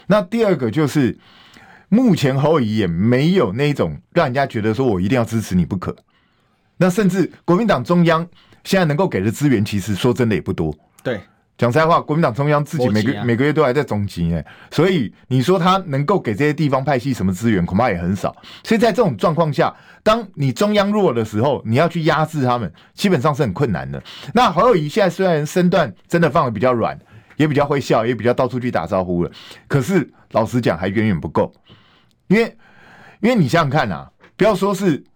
那第二个就是，目前侯友谊也没有那种让人家觉得说我一定要支持你不可。那甚至国民党中央现在能够给的资源，其实说真的也不多。对。讲实在话，国民党中央自己每个每个月都还在总集哎，所以你说他能够给这些地方派系什么资源，恐怕也很少。所以在这种状况下，当你中央弱的时候，你要去压制他们，基本上是很困难的。那侯友谊现在虽然身段真的放的比较软，也比较会笑，也比较到处去打招呼了，可是老实讲还远远不够。因为因为你想想看啊，不要说是国。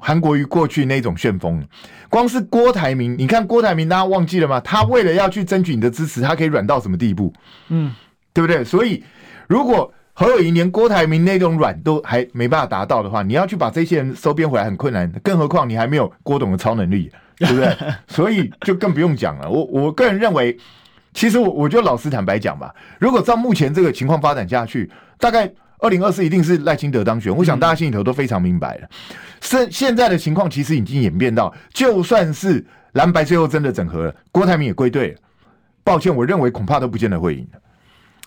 韩国瑜过去那种旋风，光是郭台铭，你看郭台铭，大家忘记了吗？他为了要去争取你的支持，他可以软到什么地步？嗯，对不对？所以，如果侯友谊连郭台铭那种软都还没办法达到的话，你要去把这些人收编回来很困难。更何况你还没有郭董的超能力，对不对？所以就更不用讲了。我我个人认为，其实我我就老实坦白讲吧，如果照目前这个情况发展下去，大概。二零二四一定是赖清德当选，我想大家心里头都非常明白了。现现在的情况其实已经演变到，就算是蓝白最后真的整合了，郭台铭也归队了。抱歉，我认为恐怕都不见得会赢，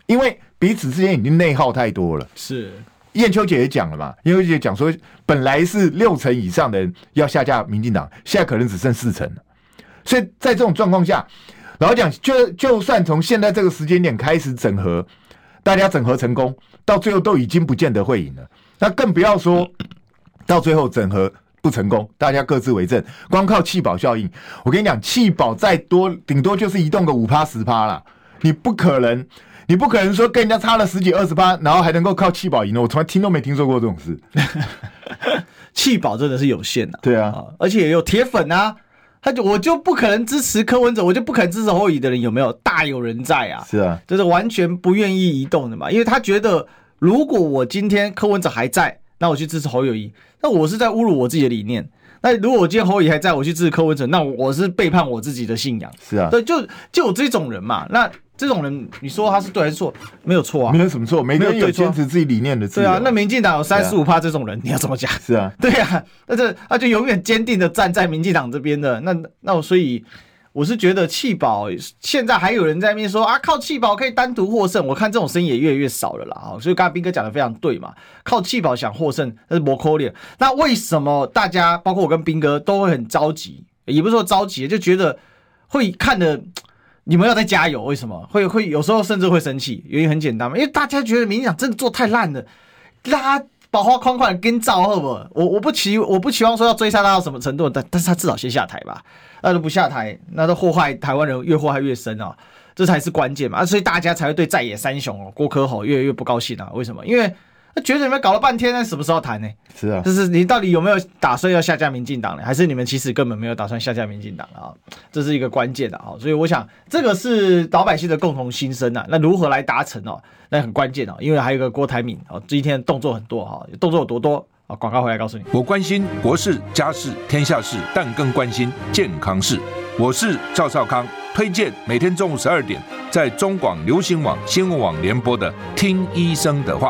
因为彼此之间已经内耗太多了。是燕秋姐也讲了嘛，燕秋姐讲说，本来是六成以上的人要下架民进党，现在可能只剩四成了。所以在这种状况下，老实讲，就就算从现在这个时间点开始整合。大家整合成功，到最后都已经不见得会赢了。那更不要说到最后整合不成功，大家各自为政，光靠弃保效应，我跟你讲，弃保再多，顶多就是移动个五趴十趴啦，你不可能，你不可能说跟人家差了十几二十趴，然后还能够靠弃保赢了，我从来听都没听说过这种事。弃保真的是有限的，对啊，而且有铁粉啊，他就我就不可能支持柯文哲，我就不可能支持侯友宜的人有没有？大有人在啊，是啊，就是完全不愿意移动的嘛，因为他觉得如果我今天柯文哲还在，那我去支持侯友谊，那我是在侮辱我自己的理念。那如果我今天侯友宜还在，我去支持柯文哲，那我是背叛我自己的信仰。是啊，对，就就有这种人嘛，那。这种人，你说他是对还是错？没有错啊，没有什么错，每个人有坚持自己理念的自由。对啊，那民进党有三十五趴这种人，你要怎么讲？是啊，对啊，那这他就永远坚定的站在民进党这边的。那那我所以我是觉得弃保现在还有人在那边说啊，靠弃保可以单独获胜。我看这种声音也越来越少了啦。啊，所以刚才斌哥讲的非常对嘛，靠弃保想获胜那是不可能。那为什么大家包括我跟斌哥都会很着急？也不是说着急，就觉得会看的。你们要再加油，为什么会会有时候甚至会生气？原因很简单嘛，因为大家觉得民进党真的做太烂了，拉保花框框跟造好不？我我不期我不期望说要追杀他到什么程度，但但是他至少先下台吧。那都不下台，那都祸害台湾人越祸害越深啊，这才是关键嘛。所以大家才会对在野三雄哦郭科侯越来越不高兴啊。为什么？因为。那觉得你们搞了半天，那什么时候谈呢？是啊，就是你到底有没有打算要下架民进党呢？还是你们其实根本没有打算下架民进党啊？这是一个关键的啊，所以我想这个是老百姓的共同心声啊。那如何来达成哦？那很关键哦，因为还有一个郭台铭哦，这一天动作很多哈，动作有多多啊？广告回来告诉你。我关心国事、家事、天下事，但更关心健康事。我是赵少康，推荐每天中午十二点在中广流行网、新闻网联播的《听医生的话》。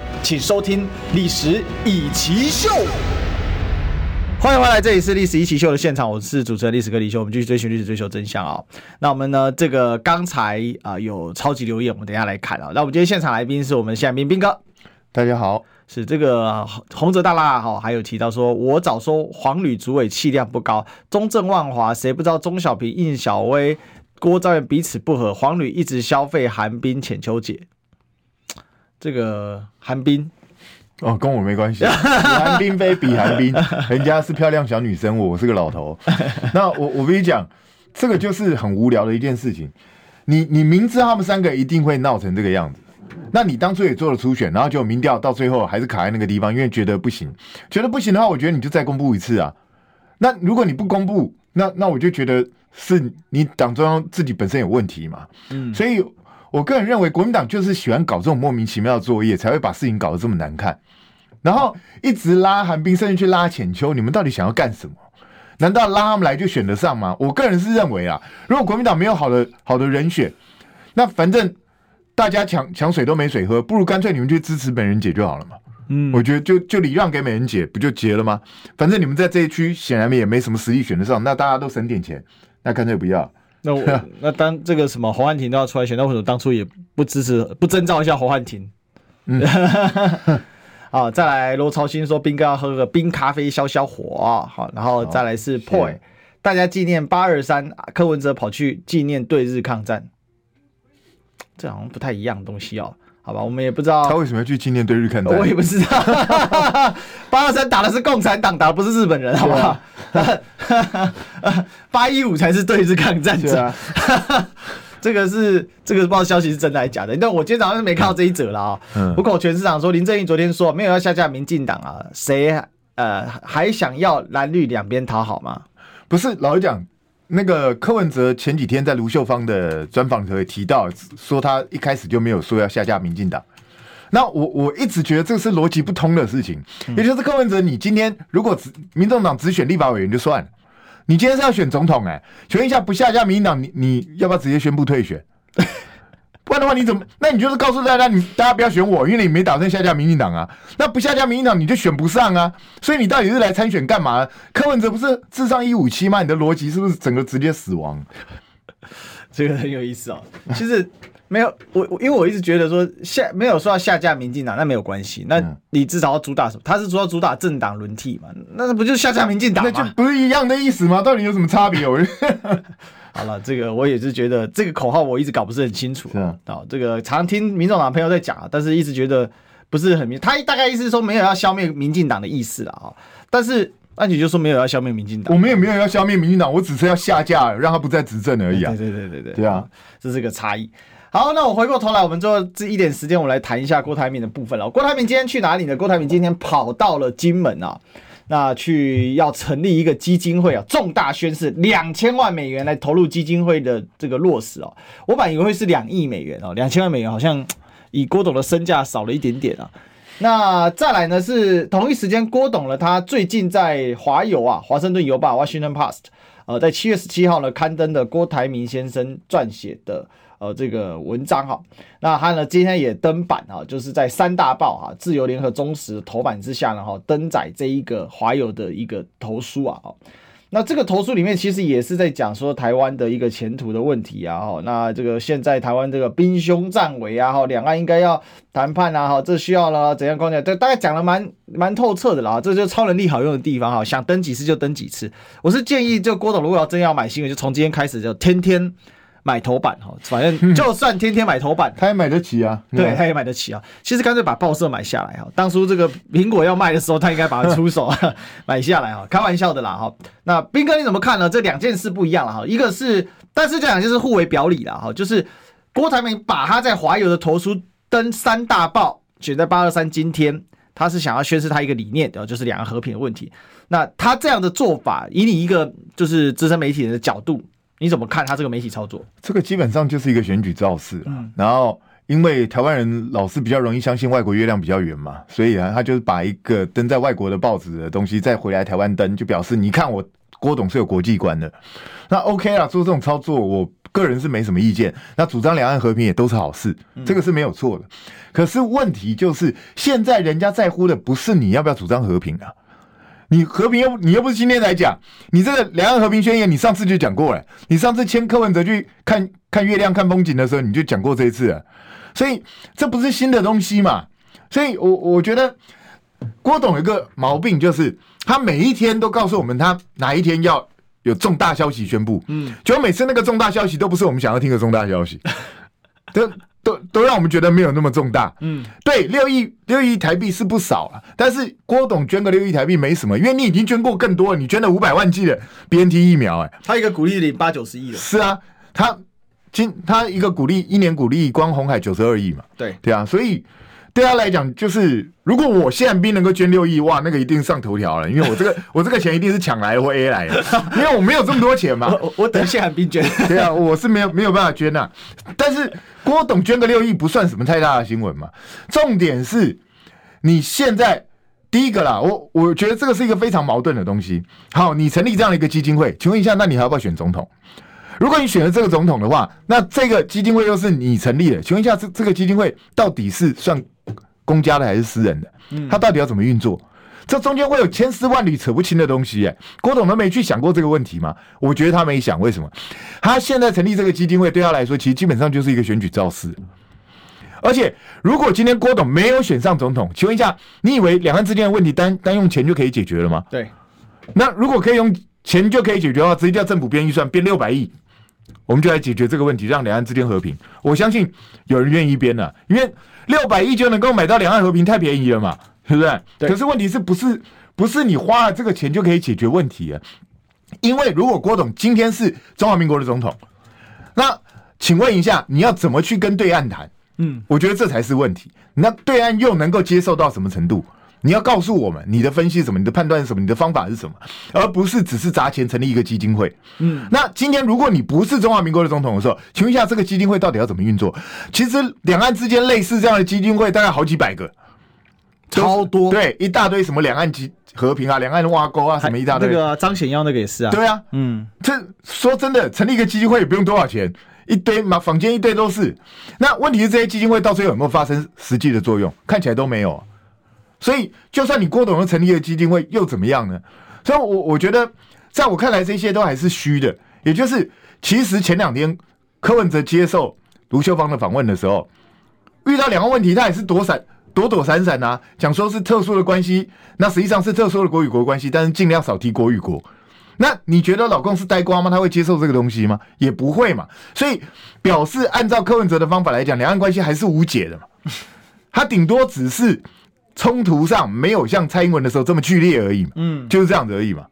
请收听《历史易起 SHOW》，欢迎回来，这里是《历史易起 SHOW》的现场，我是主持人历史哥李修，我们继续追寻历史，追求真相啊、哦！那我们呢，这个刚才啊、呃、有超级留言，我们等一下来看啊。那我们今天现场来宾是我们现在彬彬哥，大家好，是这个洪泽大辣哈，还有提到说，我早说黄旅主委气量不高，中正万华谁不知道钟小平、应小薇、郭昭元彼此不和，黄旅一直消费韩冰、浅秋姐。这个韩冰哦，跟我没关系。韩冰非彼韩冰，人家是漂亮小女生，我是个老头。那我我跟你讲，这个就是很无聊的一件事情。你你明知他们三个一定会闹成这个样子，那你当初也做了初选，然后就民调到最后还是卡在那个地方，因为觉得不行，觉得不行的话，我觉得你就再公布一次啊。那如果你不公布，那那我就觉得是你党中央自己本身有问题嘛。嗯，所以。我个人认为，国民党就是喜欢搞这种莫名其妙的作业，才会把事情搞得这么难看。然后一直拉韩冰，甚至去拉浅秋，你们到底想要干什么？难道拉他们来就选得上吗？我个人是认为啊，如果国民党没有好的好的人选，那反正大家抢抢水都没水喝，不如干脆你们去支持美人姐就好了嘛。嗯，我觉得就就礼让给美人姐，不就结了吗？反正你们在这一区显然也没什么实力选得上，那大家都省点钱，那干脆不要。那我那当这个什么侯汉廷都要出来选，那为什么当初也不支持不征召一下侯汉廷？嗯，好，再来罗超新说兵哥要喝个冰咖啡消消火，好，然后再来是 Poi，大家纪念八二三，柯文哲跑去纪念对日抗战，这好像不太一样的东西哦。好吧，我们也不知道他为什么要去纪念对日抗战，我也不知道。八二三打的是共产党，打的不是日本人，好不好？八一五才是对日抗战者。啊、这个是这个不知道消息是真的还是假的。但我今天早上是没看到这一则了啊。不过全市长说林正英昨天说没有要下架民进党啊，谁呃还想要蓝绿两边讨好吗？不是，老实讲。那个柯文哲前几天在卢秀芳的专访里提到，说他一开始就没有说要下架民进党。那我我一直觉得这是逻辑不通的事情。也就是柯文哲，你今天如果只民众党只选立法委员就算了，你今天是要选总统哎、欸，请问一下不下架民进党，你你要不要直接宣布退选？不然的话你怎么？那你就是告诉大家，你大家不要选我，因为你没打算下架民进党啊。那不下架民进党，你就选不上啊。所以你到底是来参选干嘛？柯文哲不是智商一五七吗？你的逻辑是不是整个直接死亡？这个很有意思哦。其实没有我，因为我一直觉得说下没有说要下架民进党，那没有关系。那你至少要主打什么？他是主要主打政党轮替嘛？那不就是下架民进党吗？那就不是一样的意思吗？到底有什么差别？我 好了，这个我也是觉得这个口号我一直搞不是很清楚啊。啊，这个常听民众党朋友在讲，但是一直觉得不是很明。他大概意思是说没有要消灭民进党的意思了啊。但是那你就说没有要消灭民进党，我们也没有要消灭民进党，我只是要下架，让他不再执政而已啊。对对对对对，对啊，这是个差异。好，那我回过头来，我们最后这一点时间，我们来谈一下郭台铭的部分了。郭台铭今天去哪里呢？郭台铭今天跑到了金门啊。那去要成立一个基金会啊，重大宣示两千万美元来投入基金会的这个落实哦。我本以为会是两亿美元哦，两千万美元好像以郭董的身价少了一点点啊。那再来呢是同一时间，郭董呢他最近在华邮啊，华盛顿邮报 （Washington Post） 呃，在七月十七号呢刊登的郭台铭先生撰写的。呃，这个文章哈，那他呢今天也登版哈，就是在三大报哈，自由联合、中时头版之下呢哈，登载这一个华友的一个投书啊，那这个投书里面其实也是在讲说台湾的一个前途的问题啊哈，那这个现在台湾这个兵凶战危啊哈，两岸应该要谈判啊哈，这需要了怎样关键？这大概讲的蛮蛮透彻的啦，这就是超能力好用的地方哈，想登几次就登几次。我是建议，就郭董如果要真要买新闻，就从今天开始就天天。买头版哈，反正就算天天买头版，他也买得起啊。对，他也买得起啊。其实干脆把报社买下来哈。当初这个苹果要卖的时候，他应该把它出手 买下来哈。开玩笑的啦哈。那斌哥你怎么看呢？这两件事不一样了哈。一个是，但是这两件事互为表里了哈。就是郭台铭把他在华友的投书登三大报，选在八二三今天，他是想要宣示他一个理念，就是两岸和平的问题。那他这样的做法，以你一个就是资深媒体人的角度。你怎么看他这个媒体操作？这个基本上就是一个选举造势。嗯，然后因为台湾人老是比较容易相信外国月亮比较圆嘛，所以啊，他就是把一个登在外国的报纸的东西再回来台湾登，就表示你看我郭董是有国际观的。那 OK 啊，做这种操作，我个人是没什么意见。那主张两岸和平也都是好事，这个是没有错的。可是问题就是，现在人家在乎的不是你要不要主张和平啊。你和平又你又不是今天才讲，你这个两岸和平宣言，你上次就讲过了。你上次签柯文哲去看看月亮、看风景的时候，你就讲过这一次了。所以这不是新的东西嘛？所以我我觉得郭董有一个毛病，就是他每一天都告诉我们他哪一天要有重大消息宣布，嗯，结果每次那个重大消息都不是我们想要听的重大消息，都。都都让我们觉得没有那么重大，嗯，对，六亿六亿台币是不少了，但是郭董捐个六亿台币没什么，因为你已经捐过更多了，你捐了五百万剂的 BNT 疫苗，哎，他一个鼓励领八九十亿了，是啊，他今他一个鼓励一年鼓励光红海九十二亿嘛，对。对啊，所以。对他来讲，就是如果我宪兵能够捐六亿，哇，那个一定上头条了，因为我这个我这个钱一定是抢来的或 A 来的，因为我没有这么多钱嘛。我，我等宪兵捐。对啊，我是没有没有办法捐呐、啊。但是郭董捐个六亿不算什么太大的新闻嘛。重点是，你现在第一个啦，我我觉得这个是一个非常矛盾的东西。好，你成立这样的一个基金会，请问一下，那你还要不要选总统？如果你选了这个总统的话，那这个基金会又是你成立的，请问一下，这这个基金会到底是算？公家的还是私人的？它到底要怎么运作？这中间会有千丝万缕扯不清的东西。哎，郭董都没去想过这个问题吗？我觉得他没想。为什么？他现在成立这个基金会，对他来说，其实基本上就是一个选举造势。而且，如果今天郭董没有选上总统，请问一下，你以为两岸之间的问题单单用钱就可以解决了吗？对。那如果可以用钱就可以解决的话，直接叫政府编预算编六百亿，我们就来解决这个问题，让两岸之间和平。我相信有人愿意编的，因为。六百亿就能够买到两岸和平，太便宜了嘛，对不对？对。可是问题是不是不是你花了这个钱就可以解决问题啊？因为如果郭董今天是中华民国的总统，那请问一下，你要怎么去跟对岸谈？嗯，我觉得这才是问题。那对岸又能够接受到什么程度？你要告诉我们你的分析是什么，你的判断是什么，你的方法是什么，而不是只是砸钱成立一个基金会。嗯，那今天如果你不是中华民国的总统的时候，请问一下这个基金会到底要怎么运作？其实两岸之间类似这样的基金会大概好几百个，超多。对，一大堆什么两岸基和平啊，两岸挖沟啊，什么一大堆。那个张显耀那个也是啊。对啊，嗯，这说真的，成立一个基金会也不用多少钱。一堆嘛，坊间一堆都是。那问题是这些基金会到最后有没有发生实际的作用？看起来都没有。所以，就算你郭董又成立了基金会，又怎么样呢？所以我，我觉得，在我看来，这些都还是虚的。也就是，其实前两天柯文哲接受卢秀芳的访问的时候，遇到两个问题，他也是躲闪、躲躲闪闪啊，讲说是特殊的关系，那实际上是特殊的国与国关系，但是尽量少提国与国。那你觉得老公是呆瓜吗？他会接受这个东西吗？也不会嘛。所以表示，按照柯文哲的方法来讲，两岸关系还是无解的嘛。他顶多只是。冲突上没有像蔡英文的时候这么剧烈而已，嗯，就是这样子而已嘛。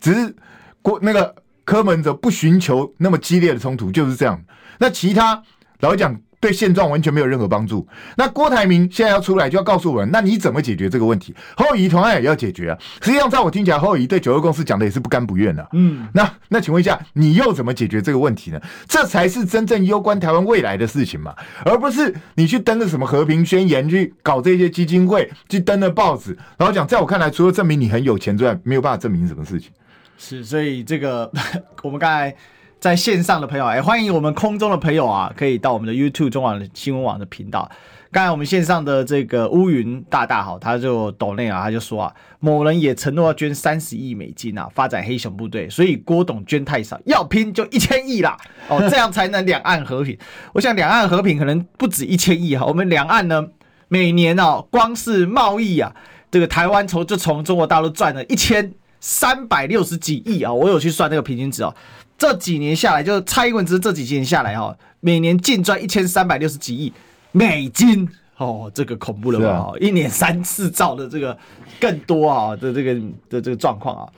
只是国那个柯文哲不寻求那么激烈的冲突，就是这样。那其他老实讲。对现状完全没有任何帮助。那郭台铭现在要出来，就要告诉我们，那你怎么解决这个问题？侯友宜同样也要解决啊。实际上，在我听起来，侯友宜对九二共识讲的也是不甘不愿的。嗯，那那请问一下，你又怎么解决这个问题呢？这才是真正攸关台湾未来的事情嘛，而不是你去登个什么和平宣言，去搞这些基金会，去登了报纸，然后讲，在我看来，除了证明你很有钱之外，没有办法证明什么事情。是，所以这个 我们刚才。在线上的朋友，哎，欢迎我们空中的朋友啊，可以到我们的 YouTube 中广新闻网的频道。刚才我们线上的这个乌云大大好，他就抖内啊，他就说啊，某人也承诺要捐三十亿美金啊，发展黑熊部队，所以郭董捐太少，要拼就一千亿啦，哦，这样才能两岸和平。我想两岸和平可能不止一千亿哈，我们两岸呢，每年哦，光是贸易啊，这个台湾从就从中国大陆赚了一千三百六十几亿啊，我有去算那个平均值哦。这几年下来，就是蔡英文只是这几年下来哈，每年净赚一千三百六十几亿美金哦，这个恐怖了吧？啊、一年三四兆的这个更多啊的这个的这个状况啊。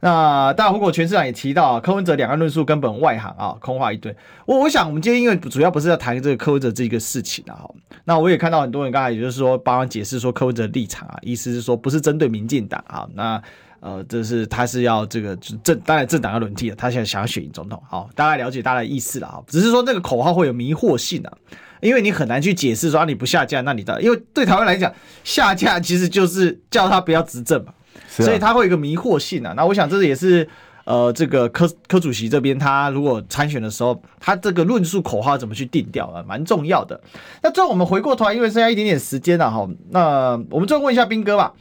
那大胡果全市长也提到啊，柯文哲两岸论述根本外行啊，空话一堆。我我想我们今天因为主要不是要谈这个柯文哲这个事情啊，那我也看到很多人刚才也就是说帮忙解释说柯文哲立场啊，意思是说不是针对民进党啊，那。呃，这是他是要这个政，当然政党要轮替了，他现在想要选赢总统，好，大概了解大家的意思了啊。只是说那个口号会有迷惑性啊，因为你很难去解释说啊，你不下架，那你的，因为对台湾来讲，下架其实就是叫他不要执政嘛，啊、所以他会有一个迷惑性啊。那我想这也是呃，这个柯柯主席这边他如果参选的时候，他这个论述口号怎么去定调啊，蛮重要的。那最后我们回过头来，因为剩下一点点时间了哈，那我们最后问一下斌哥吧。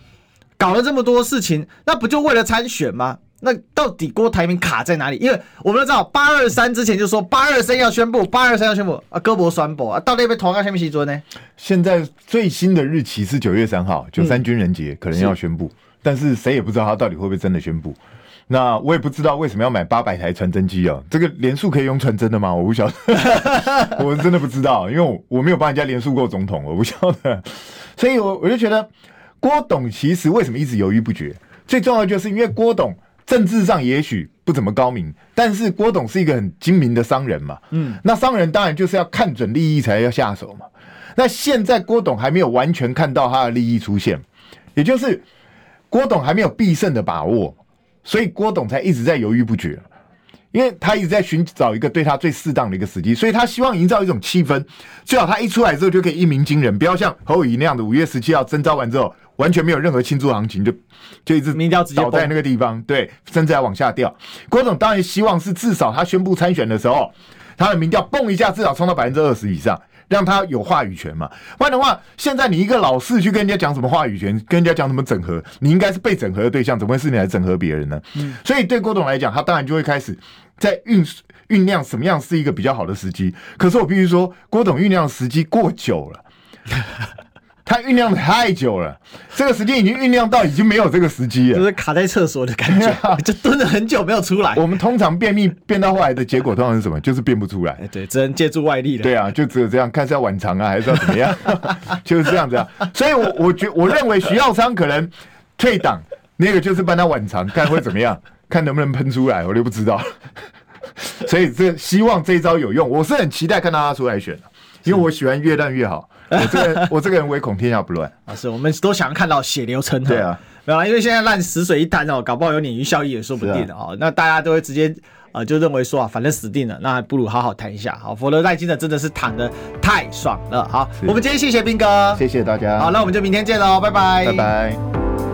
搞了这么多事情，那不就为了参选吗？那到底郭台铭卡在哪里？因为我们都知道八二三之前就说八二三要宣布，八二三要宣布啊，胳膊酸不啊？到底被投到什么时阵呢？现在最新的日期是九月三号，九三军人节、嗯、可能要宣布，是但是谁也不知道他到底会不会真的宣布。那我也不知道为什么要买八百台传真机啊？这个连署可以用传真的吗？我不晓得，我真的不知道，因为我我没有帮人家连署过总统，我不晓得，所以我我就觉得。郭董其实为什么一直犹豫不决？最重要的就是因为郭董政治上也许不怎么高明，但是郭董是一个很精明的商人嘛。嗯，那商人当然就是要看准利益才要下手嘛。那现在郭董还没有完全看到他的利益出现，也就是郭董还没有必胜的把握，所以郭董才一直在犹豫不决。因为他一直在寻找一个对他最适当的一个时机，所以他希望营造一种气氛，最好他一出来之后就可以一鸣惊人，不要像侯友宜那样的五月十七号征召完之后完全没有任何庆祝行情，就就一直倒在那个地方，对，甚至还往下掉。郭总当然希望是至少他宣布参选的时候，他的民调蹦一下，至少冲到百分之二十以上。让他有话语权嘛？不然的话，现在你一个老四去跟人家讲什么话语权，跟人家讲什么整合，你应该是被整合的对象，怎么会是你来整合别人呢？嗯，所以对郭董来讲，他当然就会开始在酝酝酿什么样是一个比较好的时机。可是我必须说，郭董酝酿的时机过久了。他酝酿的太久了，这个时间已经酝酿到已经没有这个时机了，就是卡在厕所的感觉，就蹲了很久没有出来。我们通常便秘变到后来的结果通常是什么？就是便不出来。对，只能借助外力了。对啊，就只有这样，看是要晚长啊，还是要怎么样？就是这样子啊。所以我，我我觉我认为徐耀昌可能退党，那个就是帮他晚长，看会怎么样，看能不能喷出来，我就不知道。所以这希望这一招有用，我是很期待看到他出来选，因为我喜欢越烂越好。我这个人，我这个人唯恐天下不乱啊！是我们都想要看到血流成河。对啊，没有啊，因为现在烂死水一滩哦，搞不好有鲶鱼效应也说不定的啊。那大家都会直接啊、呃，就认为说啊，反正死定了，那不如好好谈一下好，否则赖金的真的是躺的太爽了。好，我们今天谢谢斌哥，谢谢大家。好，那我们就明天见喽，拜拜，拜拜。